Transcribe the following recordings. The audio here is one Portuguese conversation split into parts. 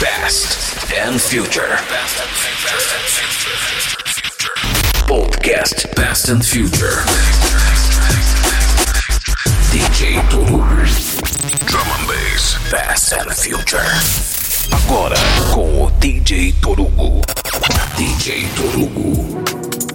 Past and Future. Podcast Past and Future. DJ Turu, Drum and Bass. Past and Future. Agora com o DJ Torugo. DJ Torugo.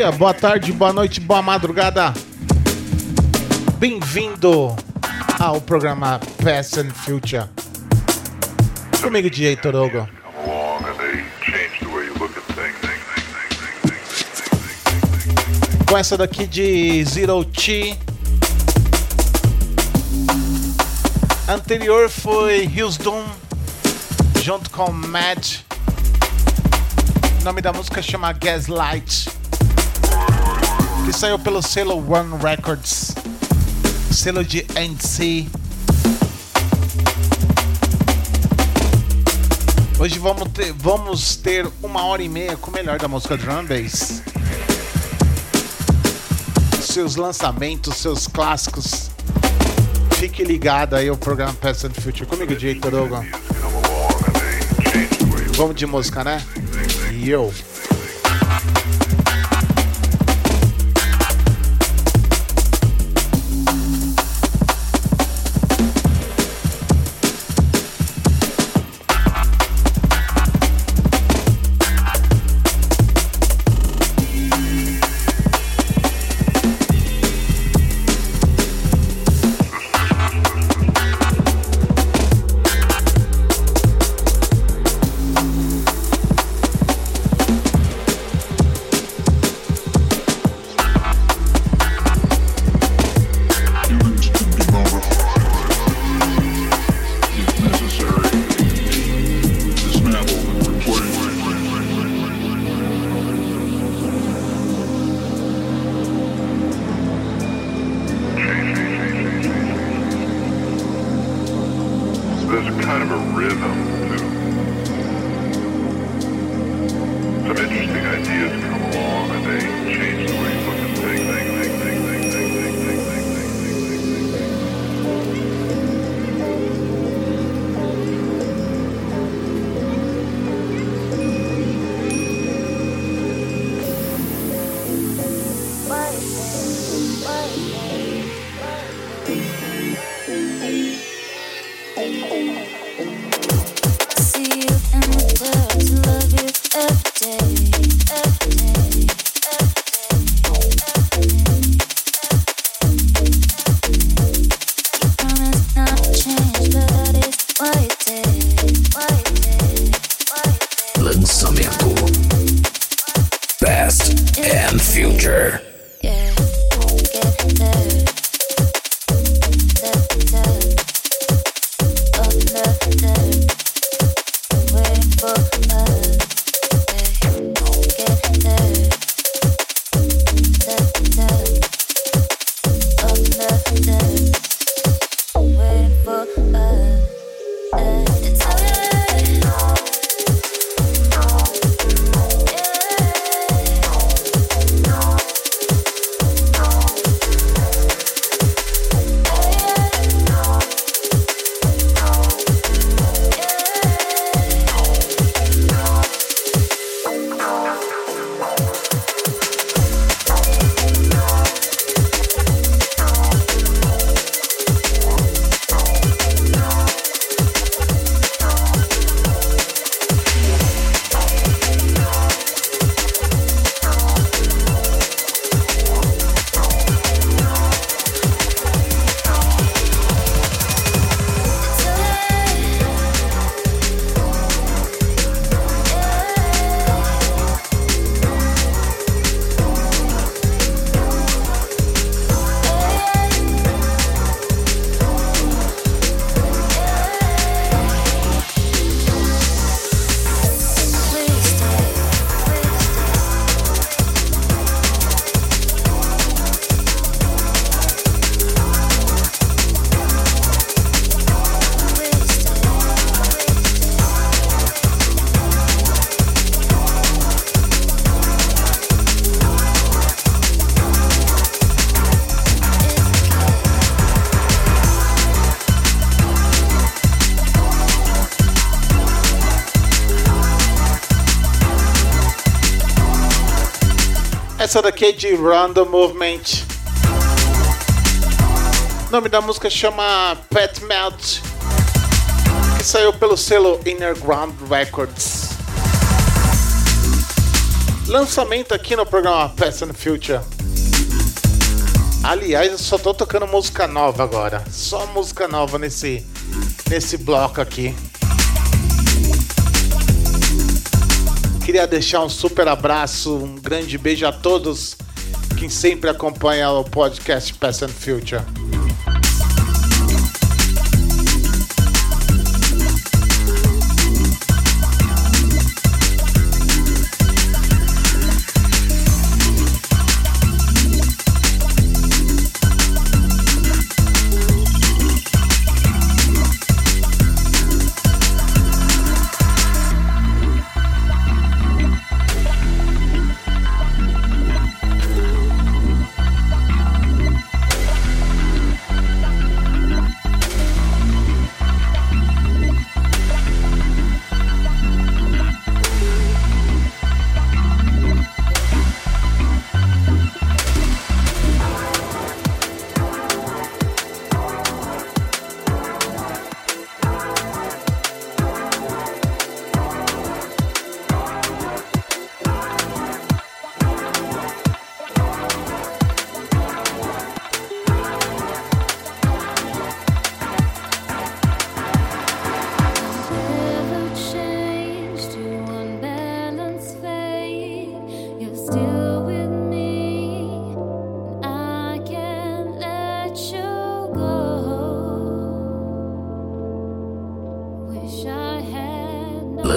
dia, boa tarde, boa noite, boa madrugada. Bem-vindo ao programa Past and Future. Comigo, DJ Torogo. Com essa daqui de Zero T. Anterior foi Houston, junto com Matt. O nome da música chama Gaslight. Que saiu pelo selo One Records. Selo de NC. Hoje vamos ter, vamos ter uma hora e meia com o melhor da música drum bass. Seus lançamentos, seus clássicos. Fique ligado aí ao programa Past and Future comigo, DJ Torugo. Vamos de música, né? E eu. Essa daqui é de Random Movement. O nome da música chama Pet Melt, que saiu pelo selo Innerground Records. Lançamento aqui no programa Past and Future. Aliás, eu só tô tocando música nova agora. Só música nova nesse, nesse bloco aqui. Queria deixar um super abraço, um grande beijo a todos quem sempre acompanha o podcast Past and Future.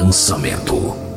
Lançamento.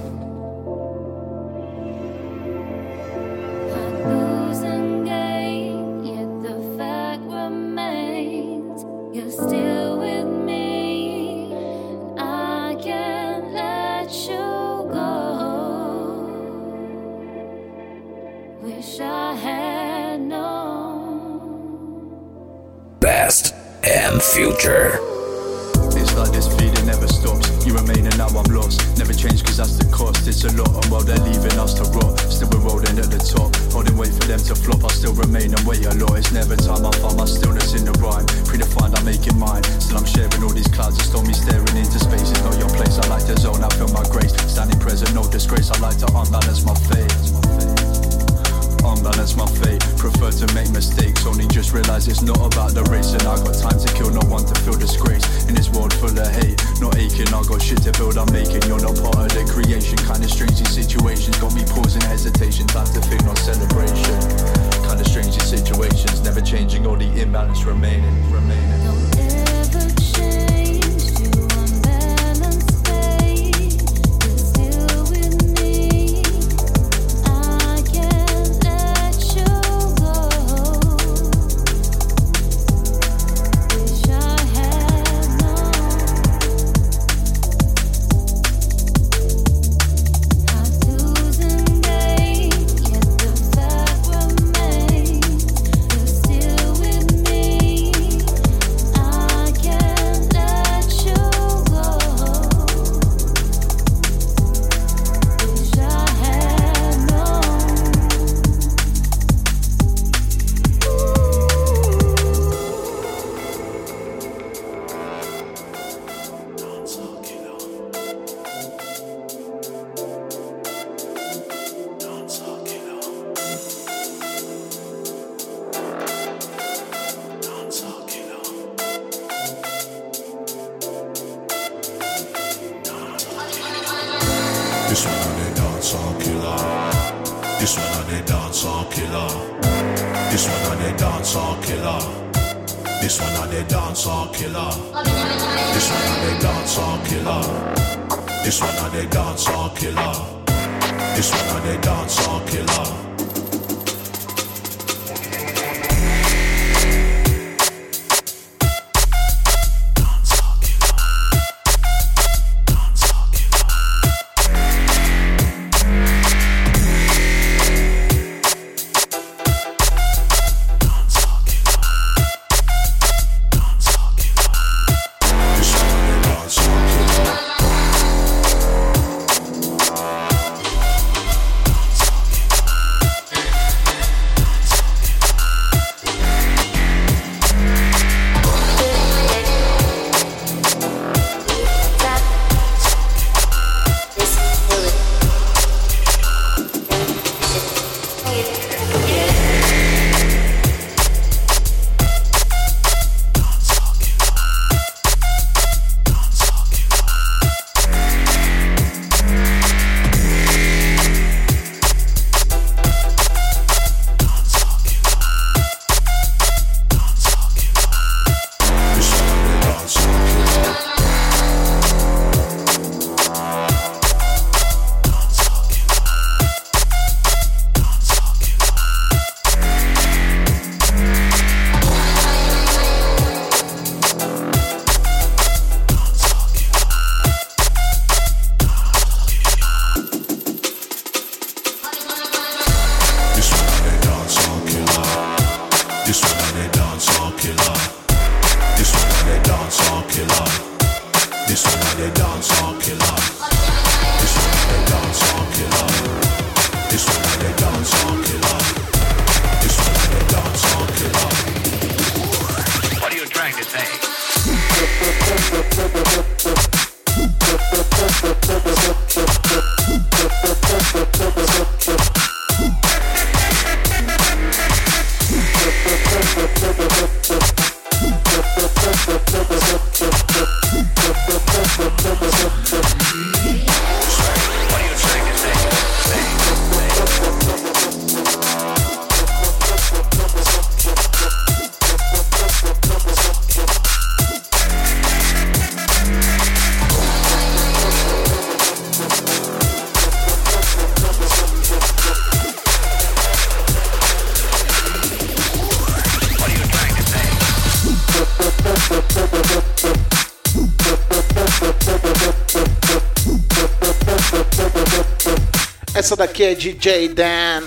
Daqui é DJ Dan.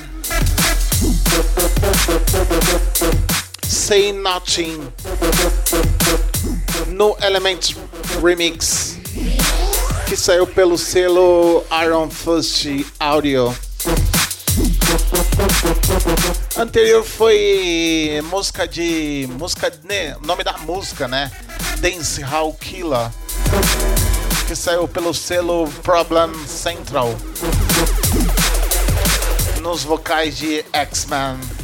Say Nothing. No Element Remix. Que saiu pelo selo Iron Fist Audio. Anterior foi música de. música. Né, nome da música, né? Dance Hall Killer. Que saiu pelo selo Problem Central nos vocais de X-Men.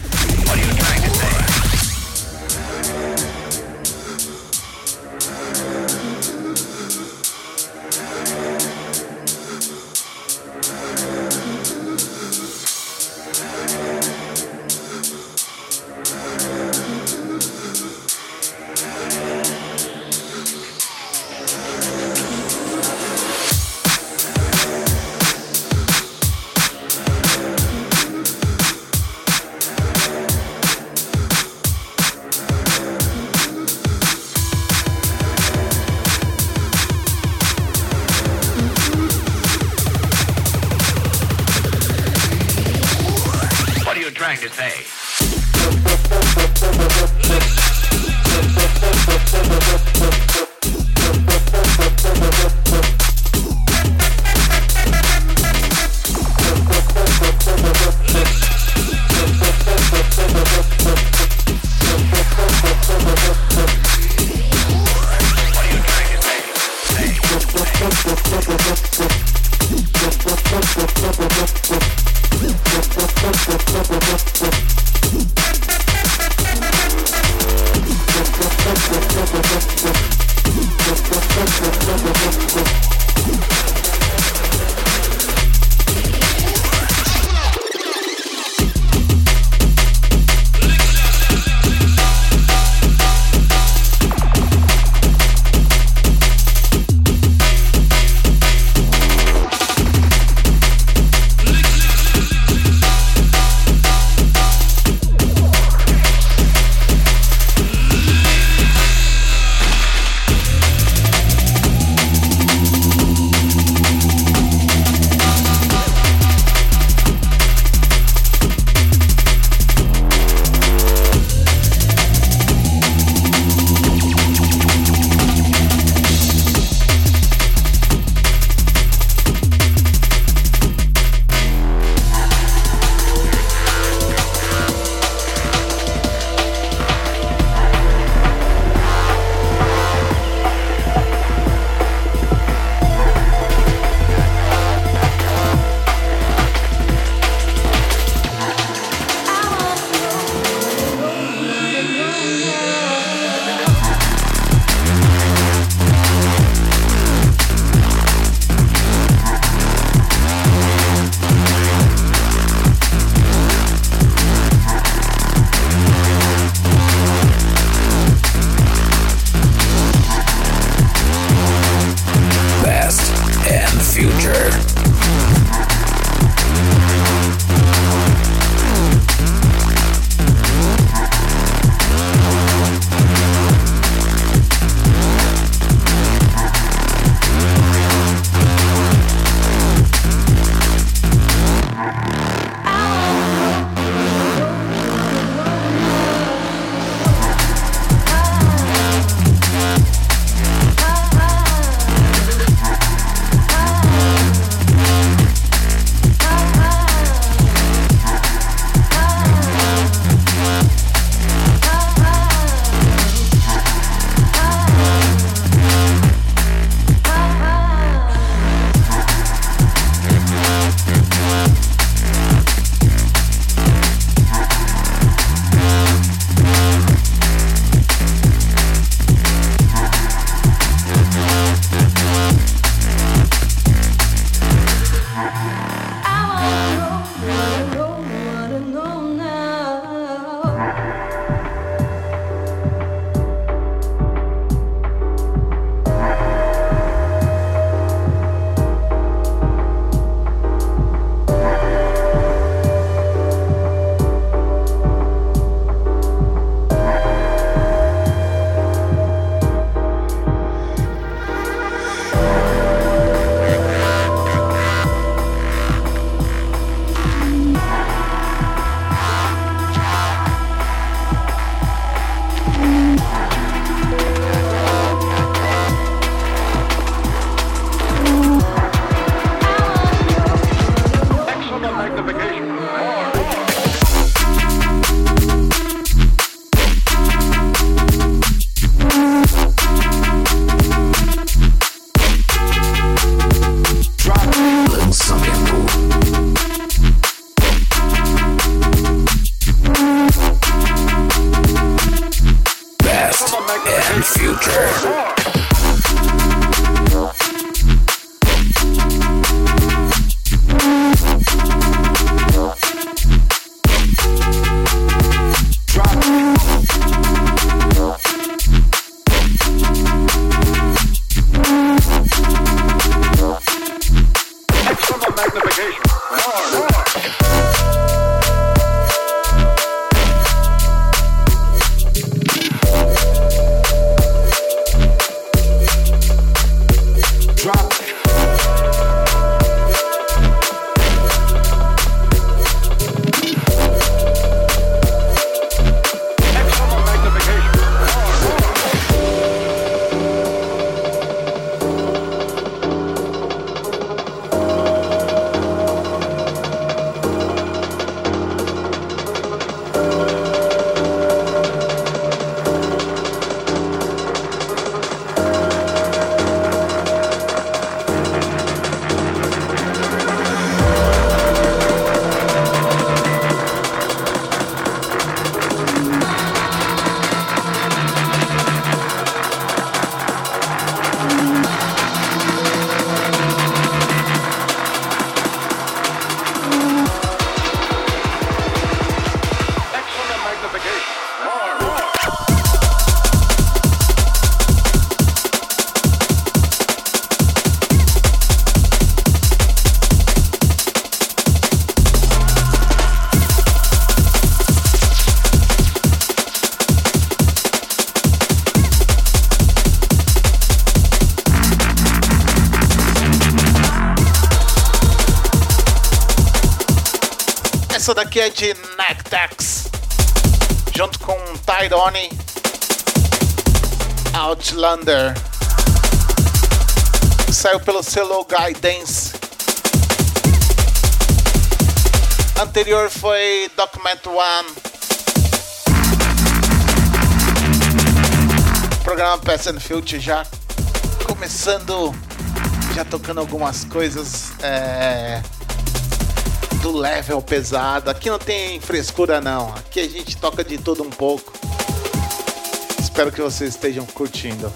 Essa daqui é de Nectax, junto com Tyrone Outlander. Saiu pelo selo Guidance. Anterior foi Document One. Programa Past and Future já começando, já tocando algumas coisas. É do level pesado. Aqui não tem frescura não. Aqui a gente toca de tudo um pouco. Espero que vocês estejam curtindo.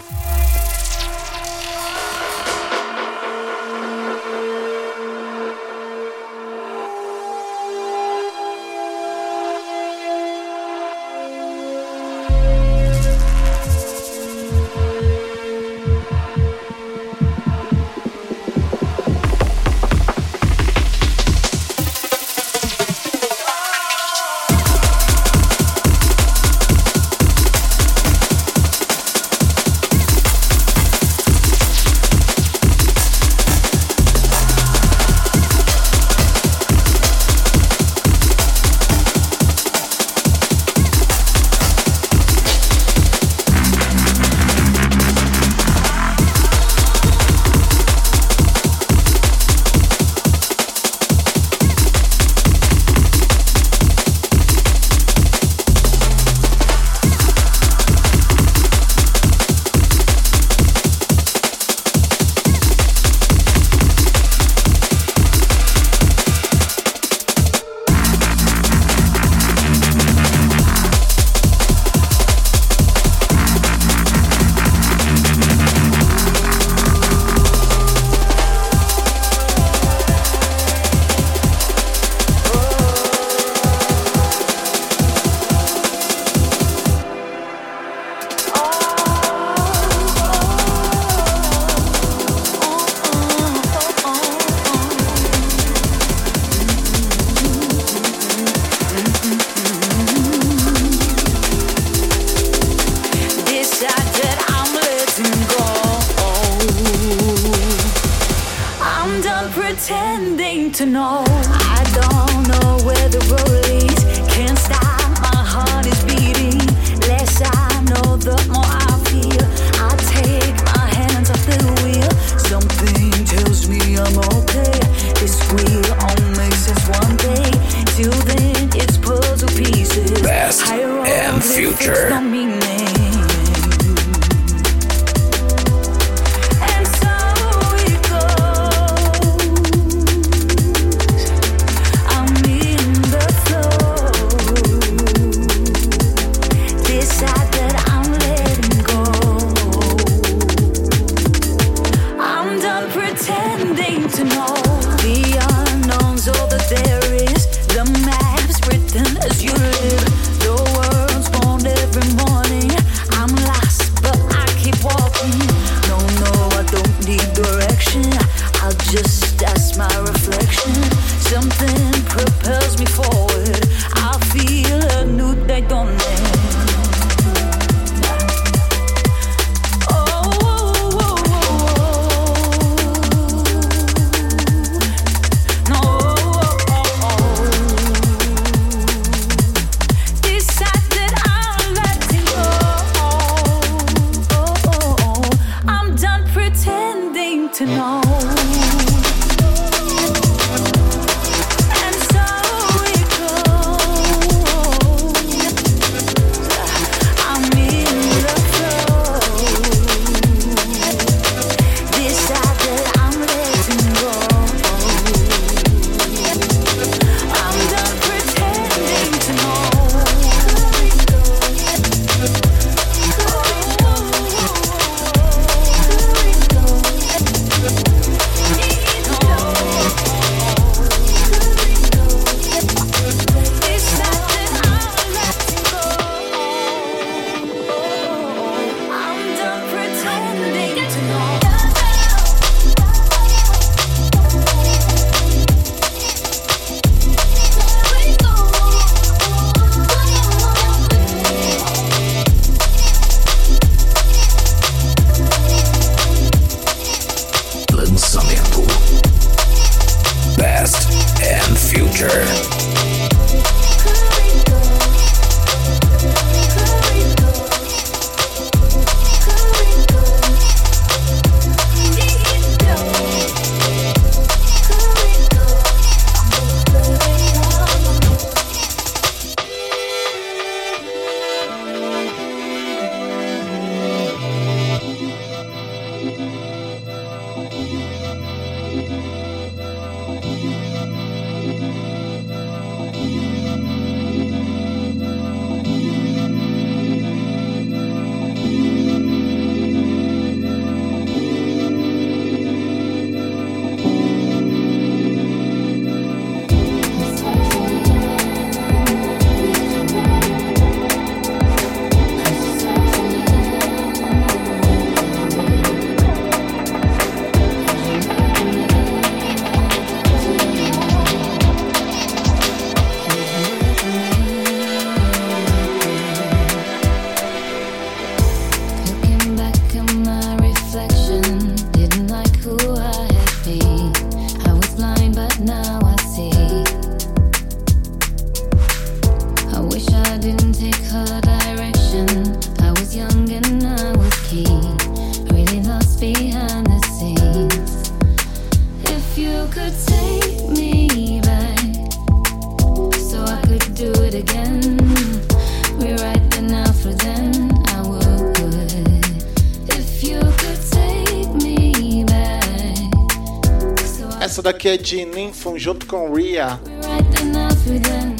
é de Ninfo junto com Ria.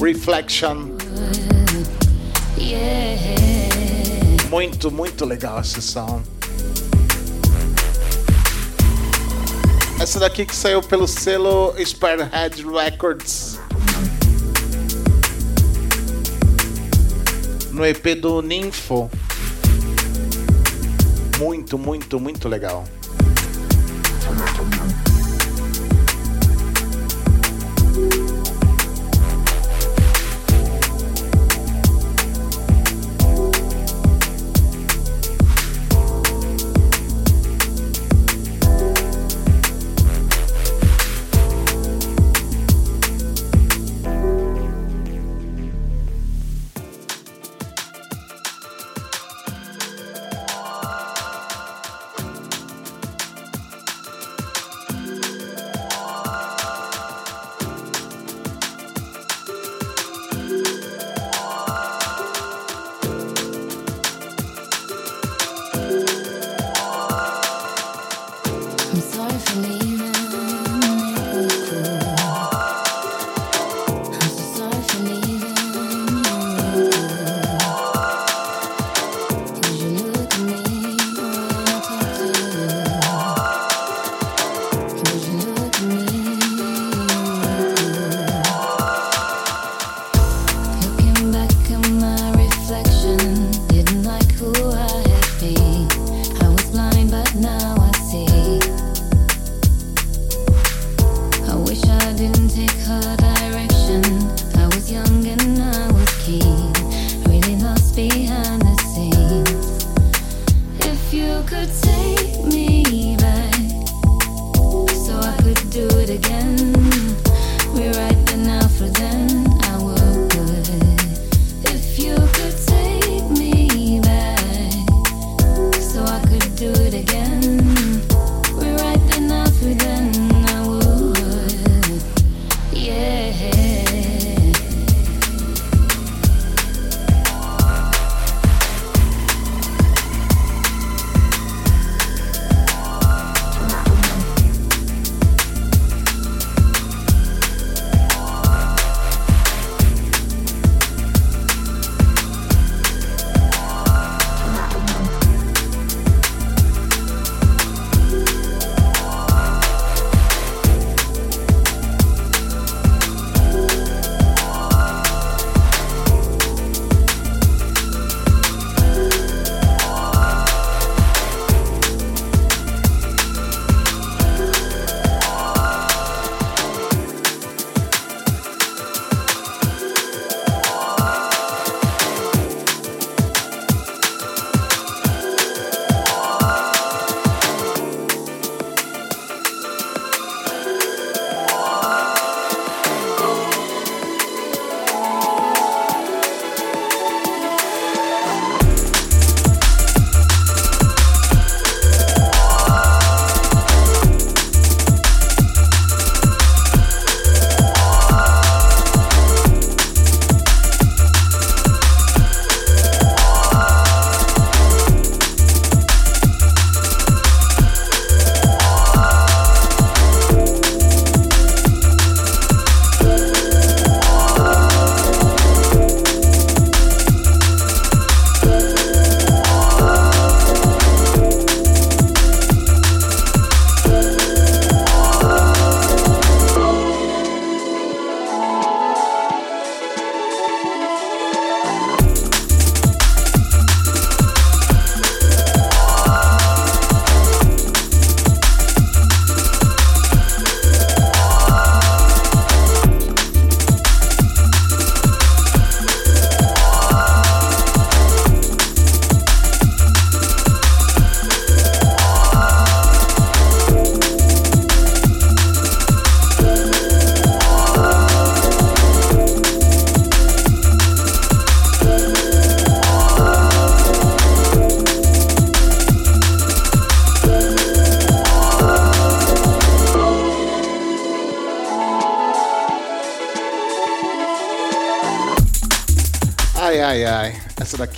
Reflection. Muito, muito legal esse som. Essa daqui que saiu pelo selo Spiderhead Records. No EP do Ninfo. Muito, muito, muito legal.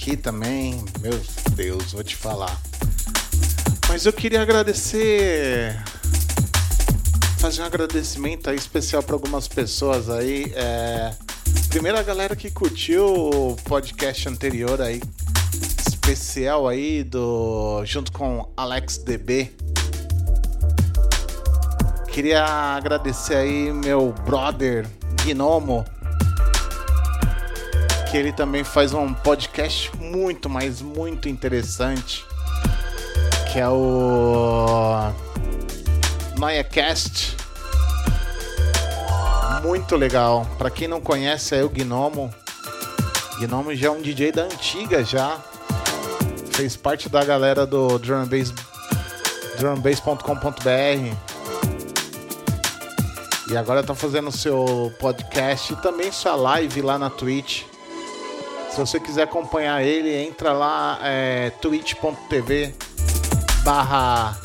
Daqui também, meu Deus, vou te falar. Mas eu queria agradecer. Fazer um agradecimento aí especial para algumas pessoas aí. É... Primeiro a galera que curtiu o podcast anterior aí. Especial aí do. junto com Alex DB. Queria agradecer aí meu brother Gnomo que ele também faz um podcast muito, mas muito interessante, que é o NoiaCast. Muito legal. Para quem não conhece, é o Gnomo. Gnomo já é um DJ da antiga já. Fez parte da galera do drumbase drumbase.com.br. E agora tá fazendo seu podcast e também sua live lá na Twitch. Se você quiser acompanhar ele, entra lá, é, twitch.tv barra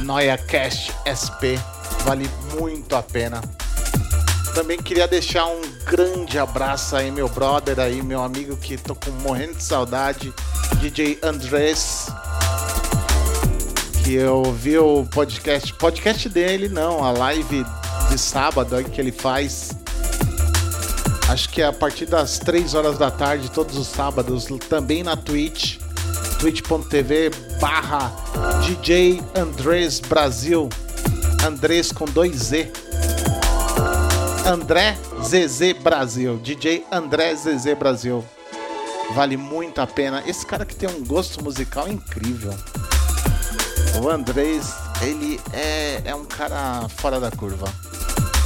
NoiaCastSP. Vale muito a pena. Também queria deixar um grande abraço aí, meu brother aí, meu amigo que tô com morrendo de saudade, DJ Andrés. Que eu vi o podcast, podcast dele não, a live de sábado que ele faz Acho que é a partir das 3 horas da tarde, todos os sábados, também na Twitch, twitch.tv barra DJ Andrés Brasil. Andrés com dois Z. André ZZ Brasil. DJ André ZZ Brasil. Vale muito a pena. Esse cara que tem um gosto musical incrível. O Andrés, ele é, é um cara fora da curva.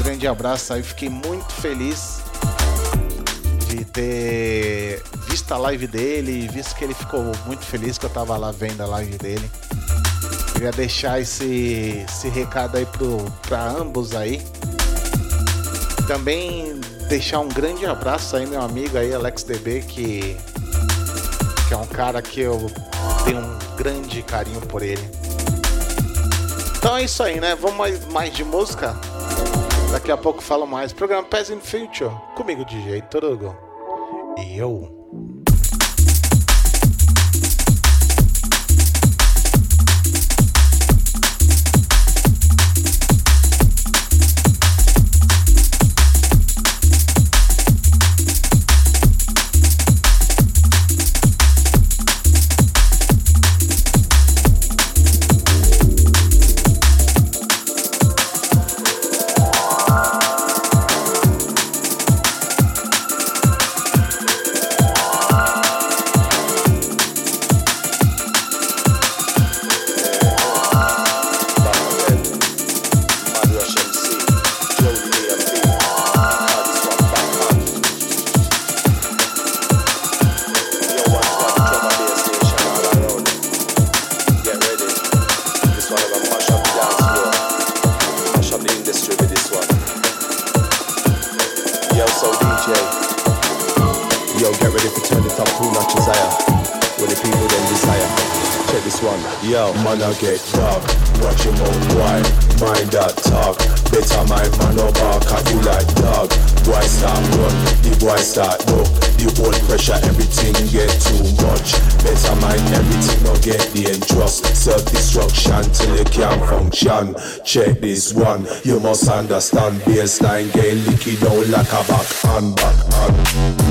Grande abraço aí, fiquei muito feliz de ter visto a live dele, visto que ele ficou muito feliz que eu tava lá vendo a live dele. Queria deixar esse, esse recado aí pro, pra ambos aí. Também deixar um grande abraço aí, meu amigo aí, Alex DB, que, que é um cara que eu tenho um grande carinho por ele. Então é isso aí, né? Vamos mais, mais de música? Daqui a pouco falo mais. Programa Pés in Future. Comigo jeito, Torugo. Eu. One. Man, I get dark. Watch your mouth wide. Mind that talk. Better mind man no bark at you like dog. Boy start run, the boy start look. The old pressure, everything get too much. Better mind everything, no get dangerous. Self-destruction till you can't function. Check this one, you must understand. Baseline get licky down like a back hand, back hand.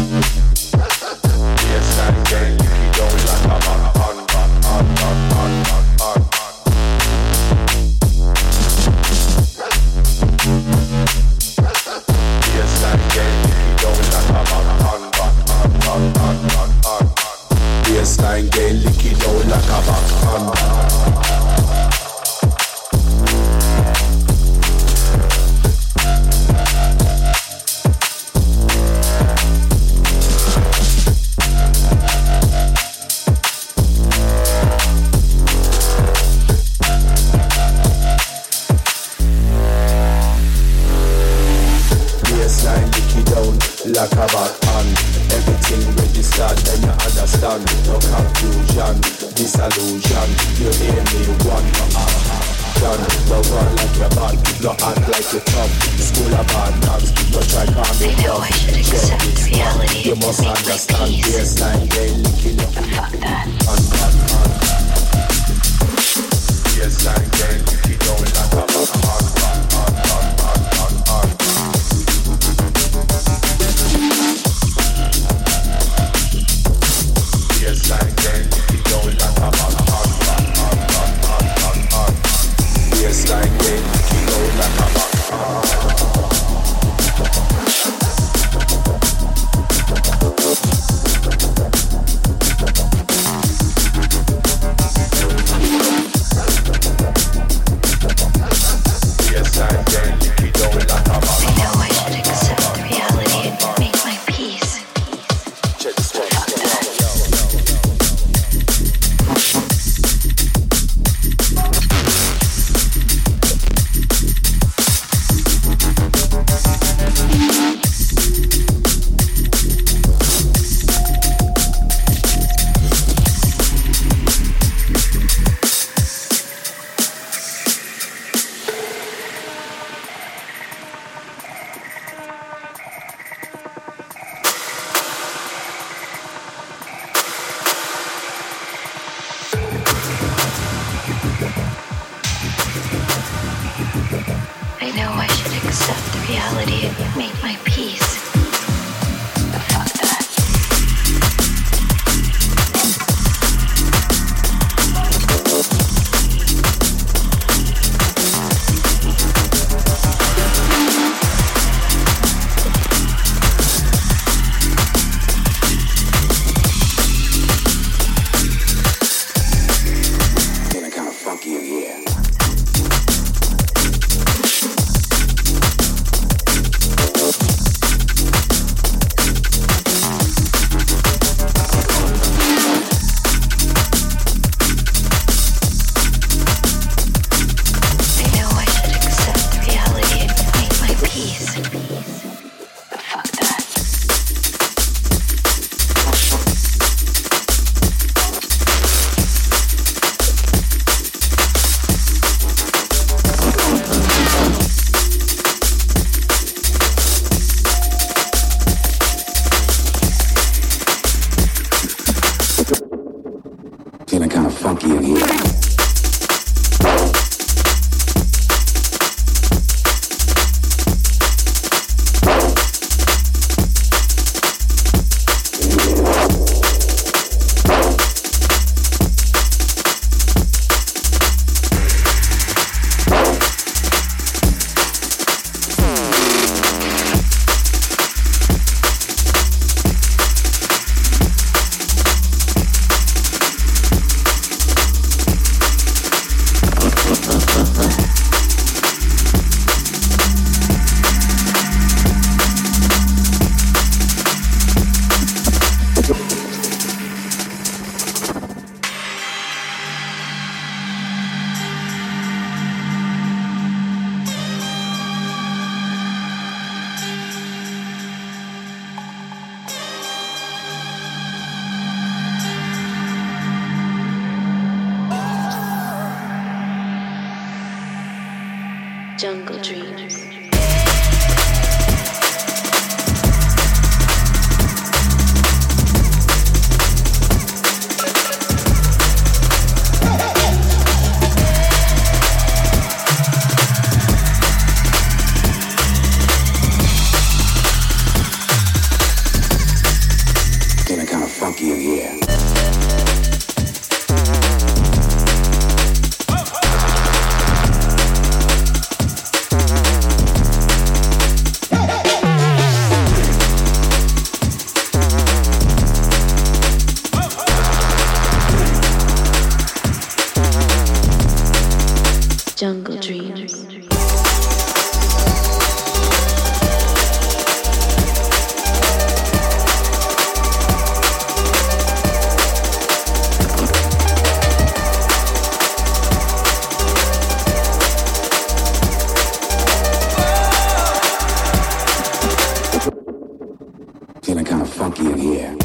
Feeling kind of funky in here.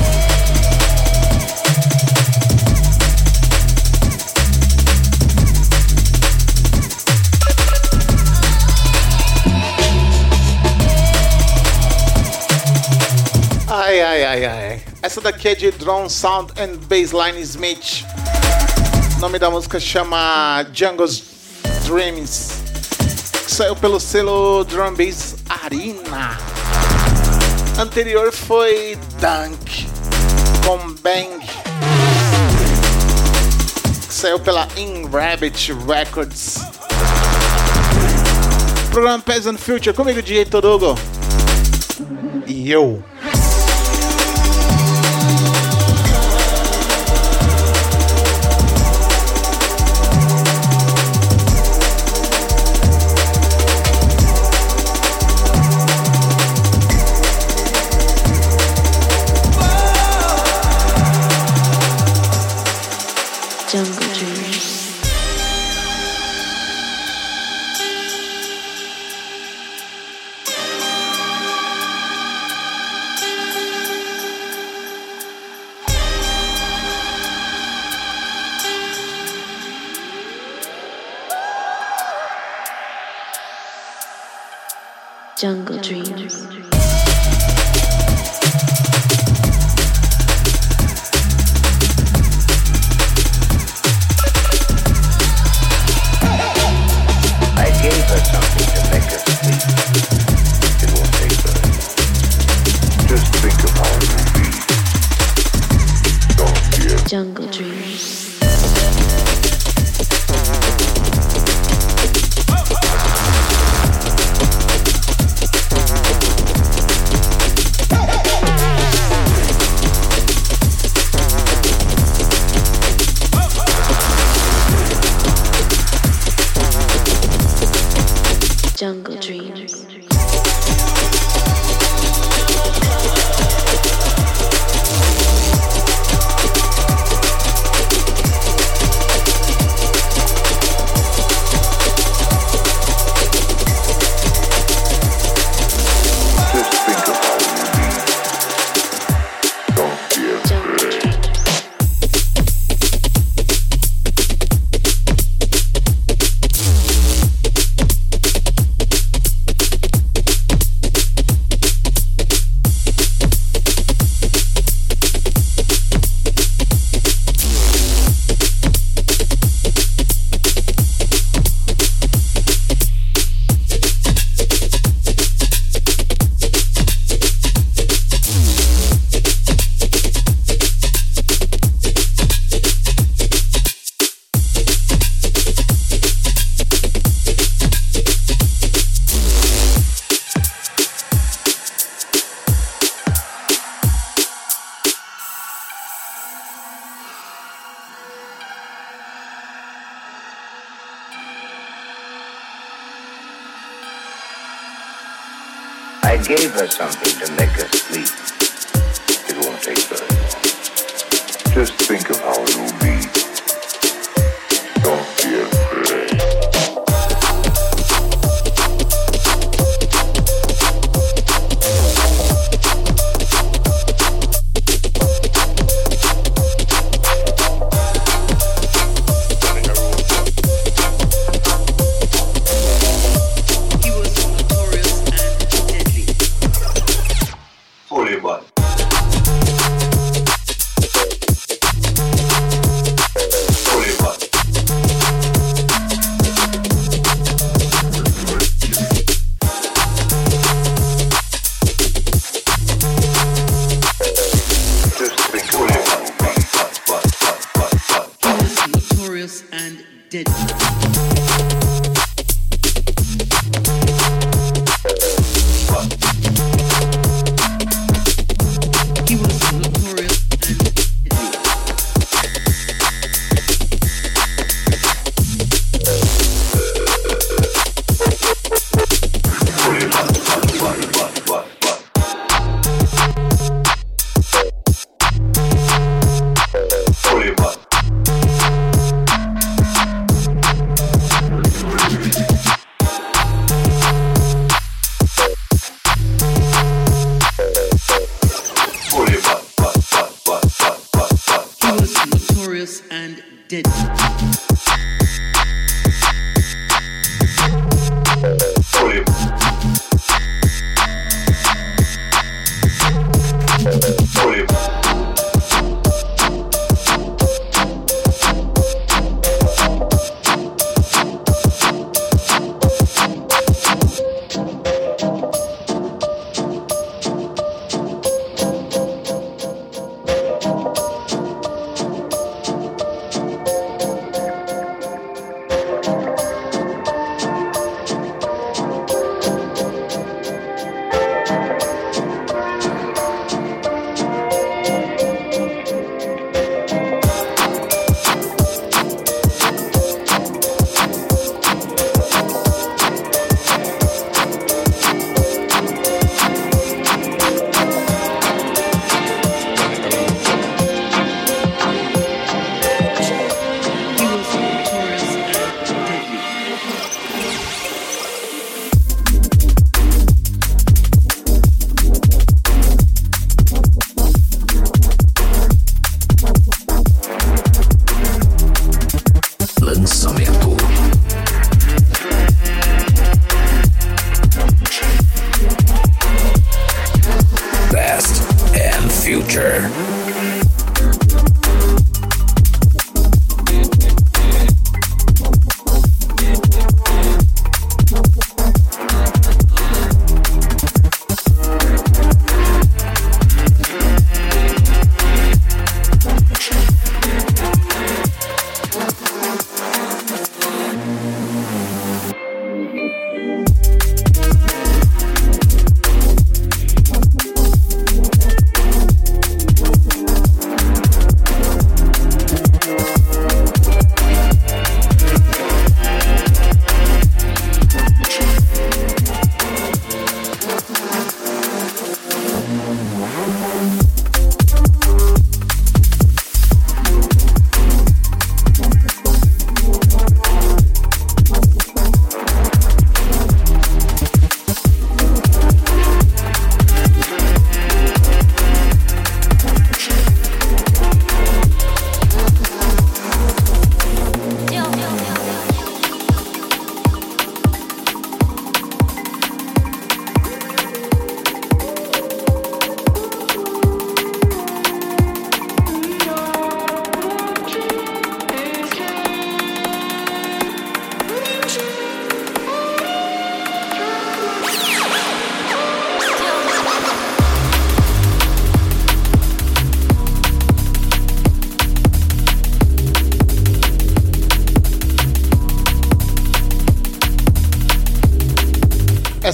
Ai, ai, ai, ai. Essa daqui é de Drone Sound and Bassline Smith. O nome da música chama Jungle's Dreams. Que saiu pelo selo Drum Bass Arena. Anterior foi Dunk com Bang. Que saiu pela In Rabbit Records. Programa Peasant Future comigo, DJ Torugo. E eu.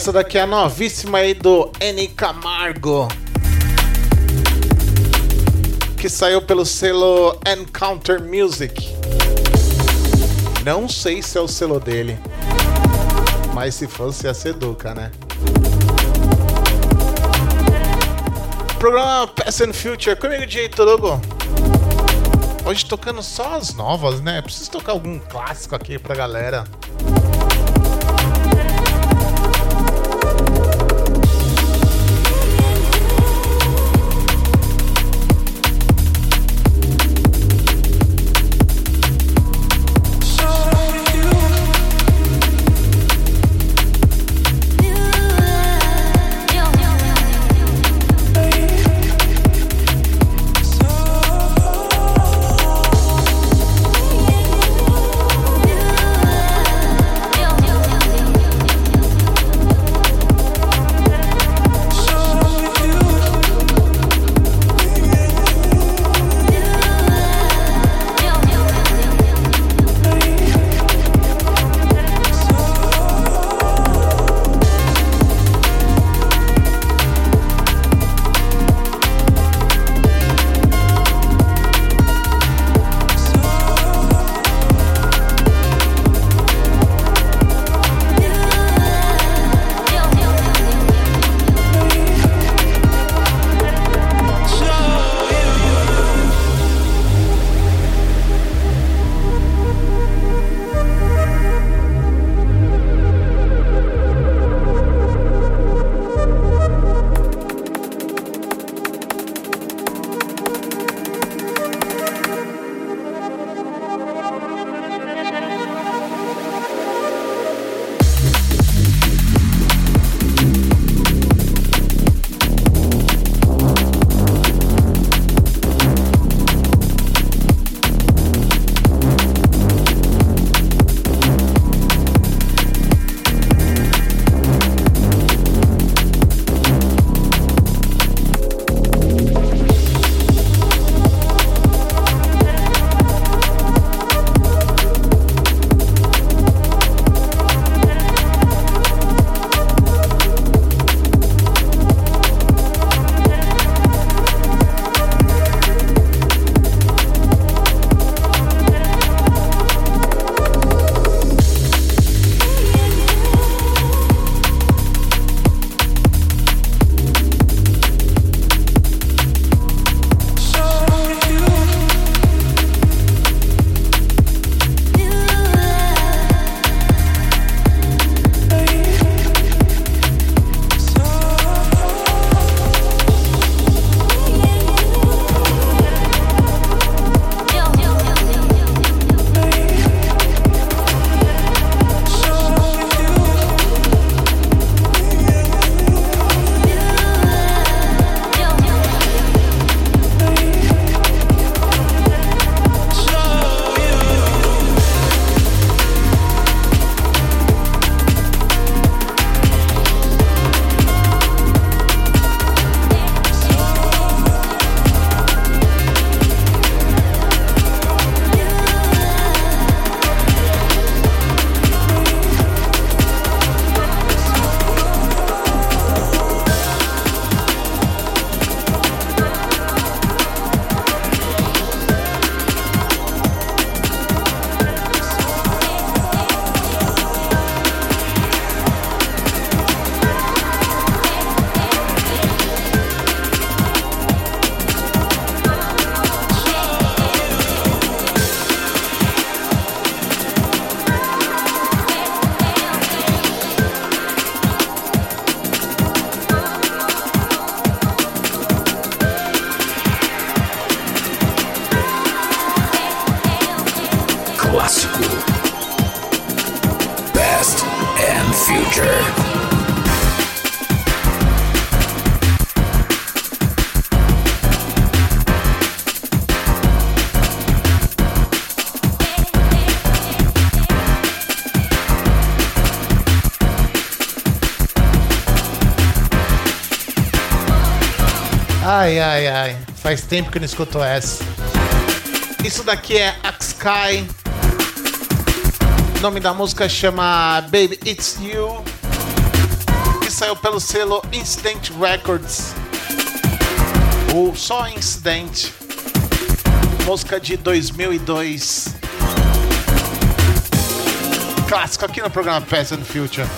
Essa daqui é a novíssima aí do N Camargo. Que saiu pelo selo Encounter Music. Não sei se é o selo dele. Mas se fosse ia ser Duca, né? Programa Past and Future comigo, DJ Torugo. Hoje tocando só as novas, né? Preciso tocar algum clássico aqui pra galera. Ai, ai. Faz tempo que não escuto essa. Isso daqui é Axkai. O nome da música chama Baby It's You. Que saiu pelo selo Incident Records. Ou só Incident. Música de 2002. Clássico aqui no programa Past and Future.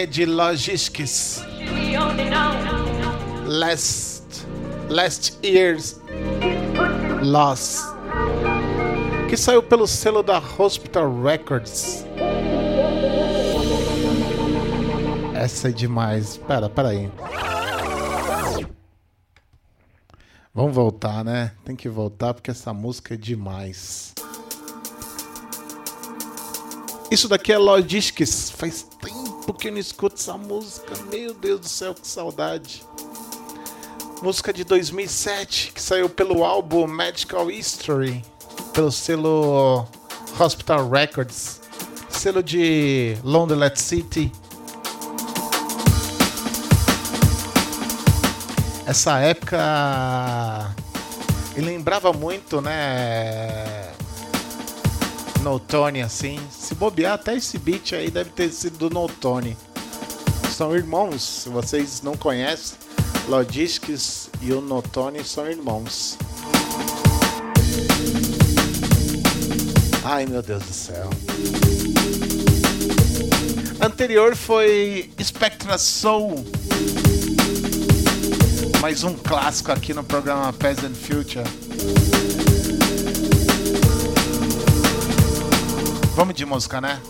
É de Logistics. Last, last Year's Loss. Que saiu pelo selo da Hospital Records. Essa é demais. Pera, pera aí. Vamos voltar, né? Tem que voltar porque essa música é demais. Isso daqui é Logistics. Faz tempo que eu não escuto essa música. Meu Deus do céu, que saudade. Música de 2007 que saiu pelo álbum Magical History, pelo selo Hospital Records, selo de Londonlet City. Essa época ele lembrava muito, né? No Tony, assim. Se bobear, até esse beat aí deve ter sido do No Tony. São irmãos, se vocês não conhecem, Logistics e o No Tony são irmãos. Ai meu Deus do céu. Anterior foi Spectra Soul. Mais um clássico aqui no programa Past and Future. Vamos de música, né?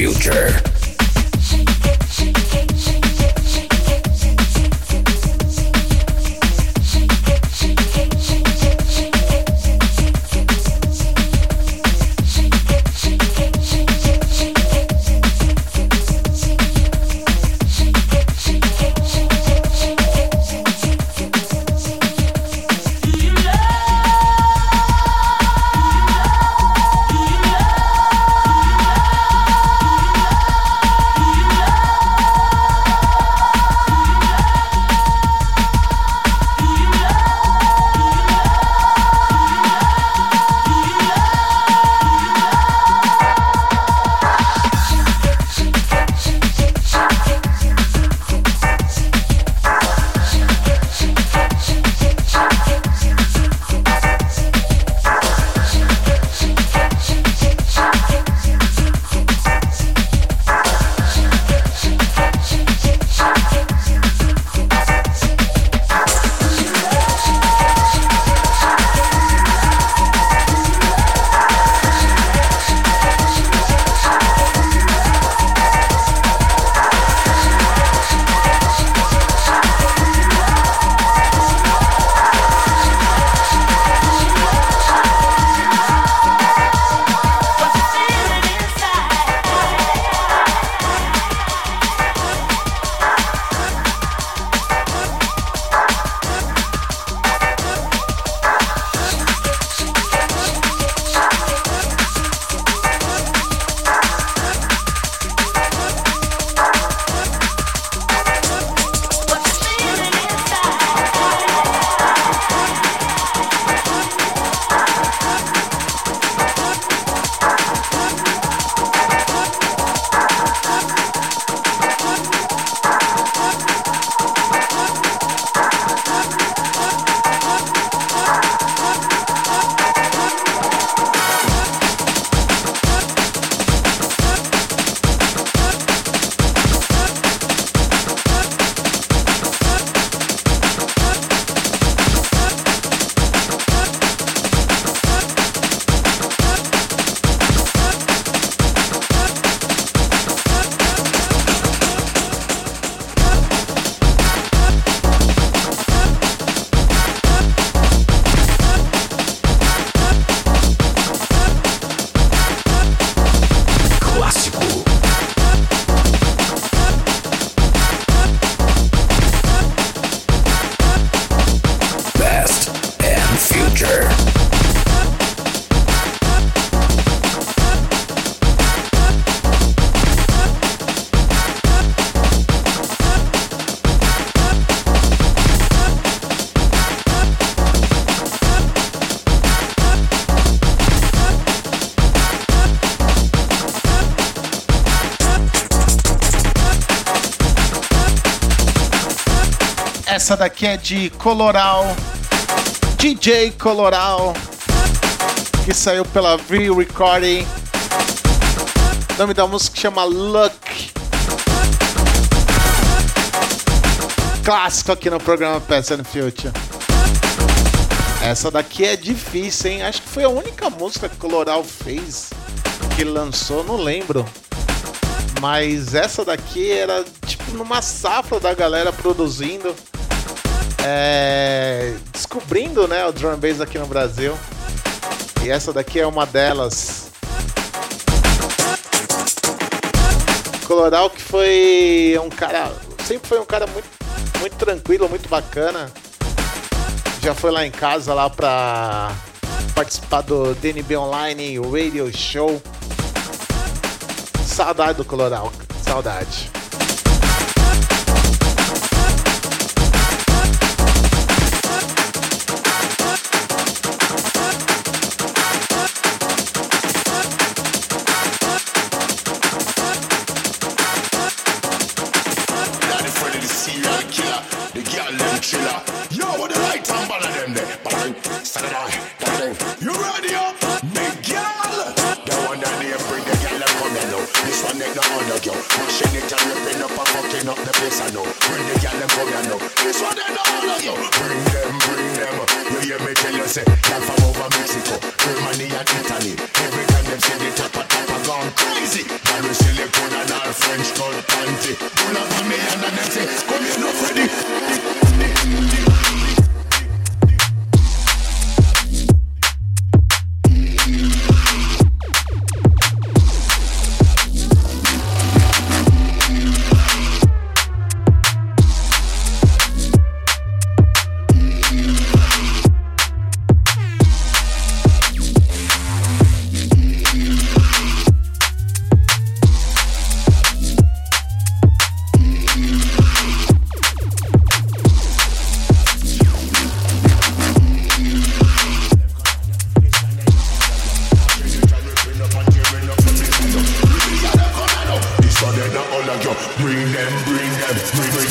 future. Essa daqui é de Coloral, DJ Coloral, que saiu pela V Recording. O nome da música chama Luck. Clássico aqui no programa Past and Future. Essa daqui é difícil, hein? Acho que foi a única música que Coloral fez que lançou, não lembro. Mas essa daqui era tipo numa safra da galera produzindo, é, descobrindo né, o drum bass aqui no Brasil. E essa daqui é uma delas. Coloral que foi um cara, sempre foi um cara muito, muito tranquilo, muito bacana. Já foi lá em casa lá pra participar do DNB Online Radio Show. Saudade do Coloral, saudade. Up the place I know. Bring the girl them come here now. This one ain't no other girl. Bring them, bring them. You hear me tell you say, girl from over Mexico, Germany and Italy. Every time them see the top of top of gone crazy. Girl we silicone and all French gold panty. Pull up on me and then say, come here no Freddy. bring them, bring them, bring them.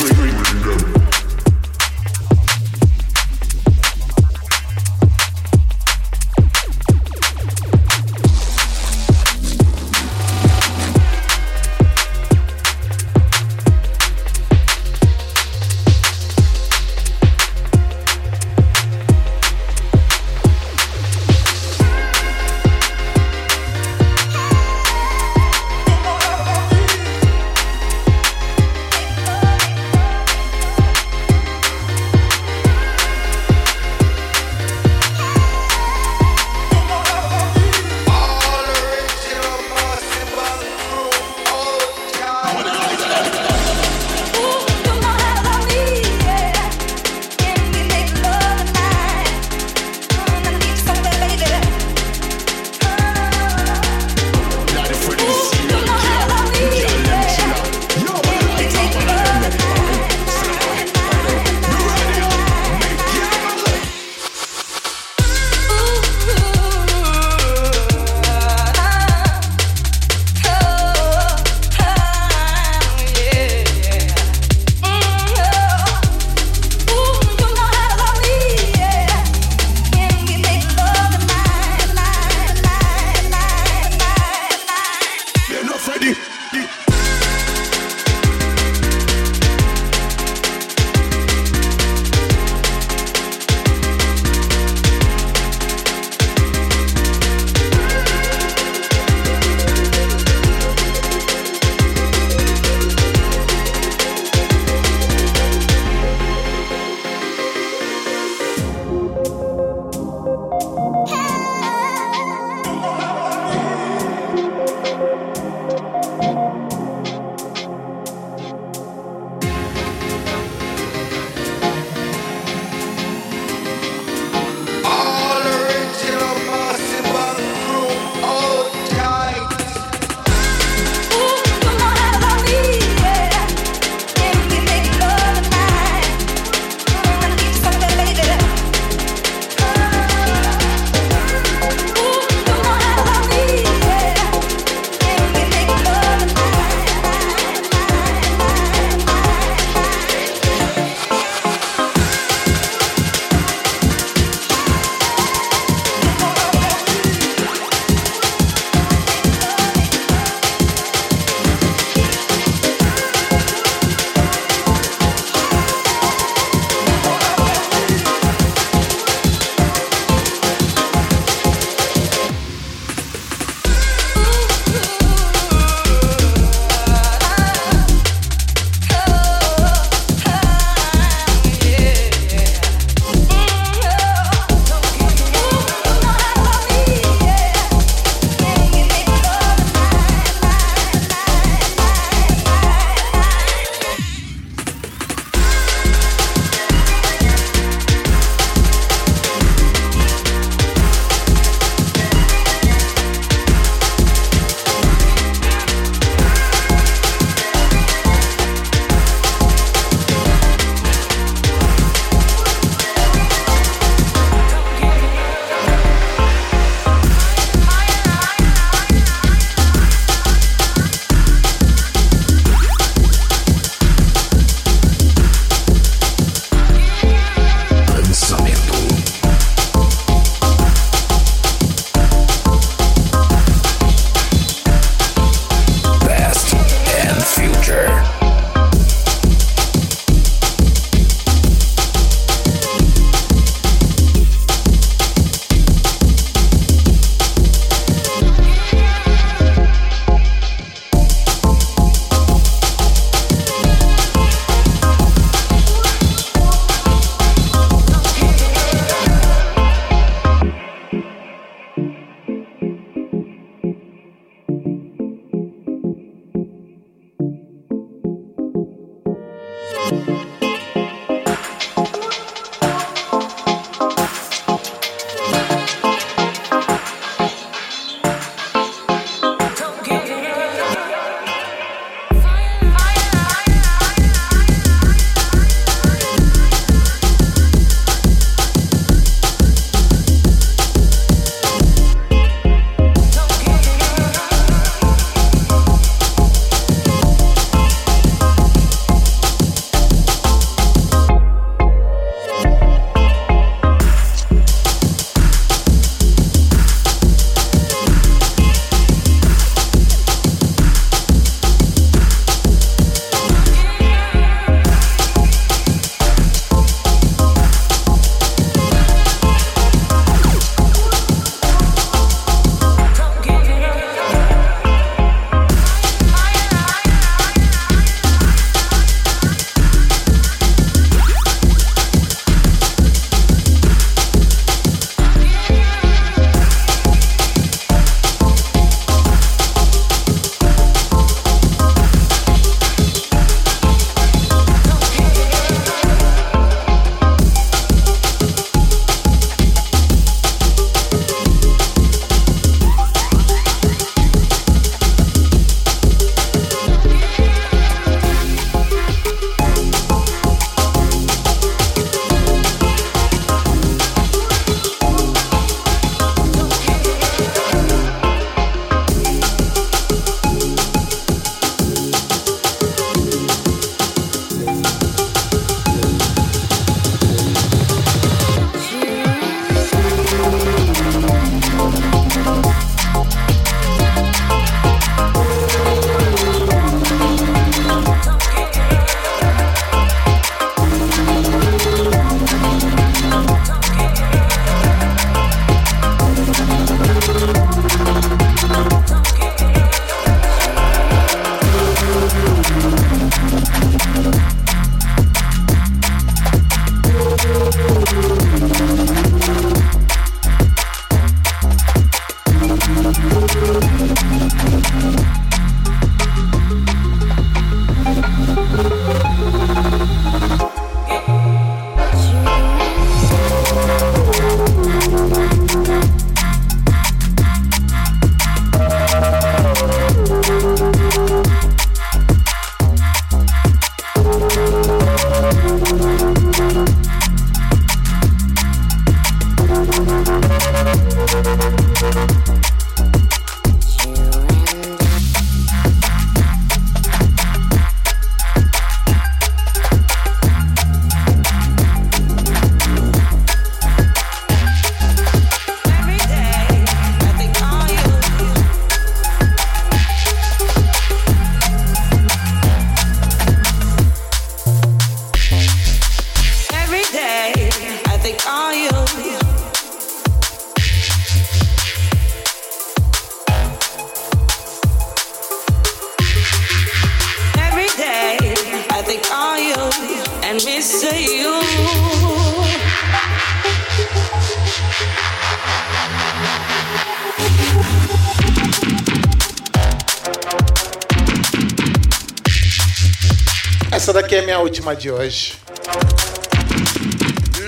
A minha última de hoje.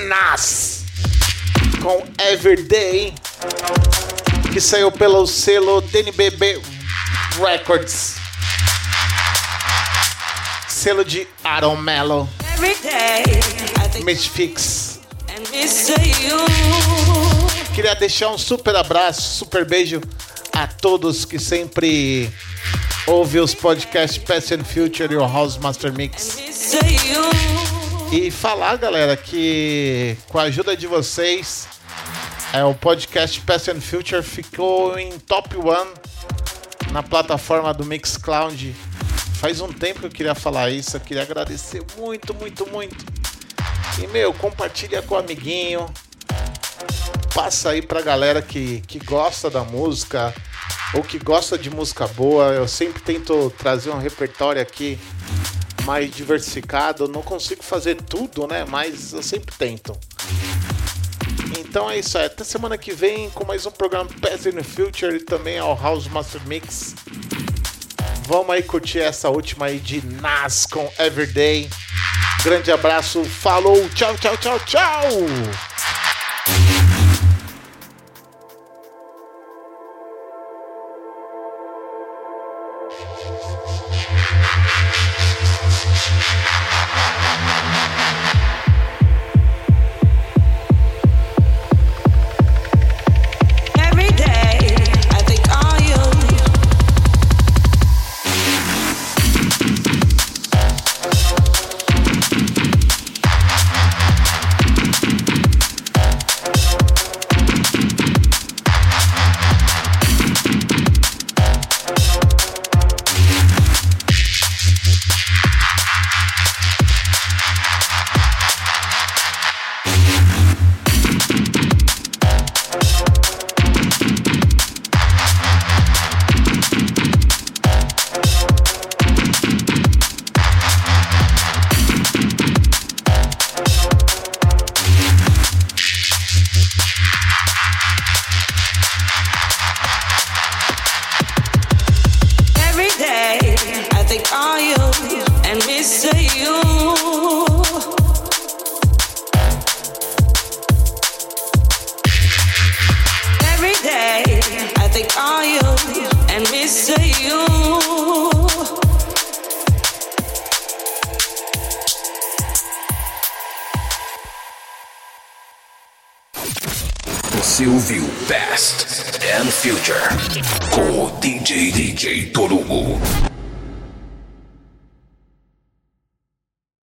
Nas com Everyday, que saiu pelo selo DNBB Records. Selo de Aaron Mello, you. Queria deixar um super abraço, super beijo a todos que sempre ouvem os podcasts Past and Future e o House Master Mix. E falar, galera, que com a ajuda de vocês, é, o podcast Past and Future ficou em top 1 na plataforma do Mixcloud. Faz um tempo que eu queria falar isso, eu queria agradecer muito, muito, muito. E, meu, compartilha com o amiguinho. Passa aí pra galera que, que gosta da música ou que gosta de música boa. Eu sempre tento trazer um repertório aqui mais diversificado. Não consigo fazer tudo, né? Mas eu sempre tento. Então é isso aí. Até semana que vem com mais um programa Past in the Future e também ao House Master Mix. Vamos aí curtir essa última aí de Nas com Everyday. Grande abraço, falou, tchau, tchau, tchau, tchau!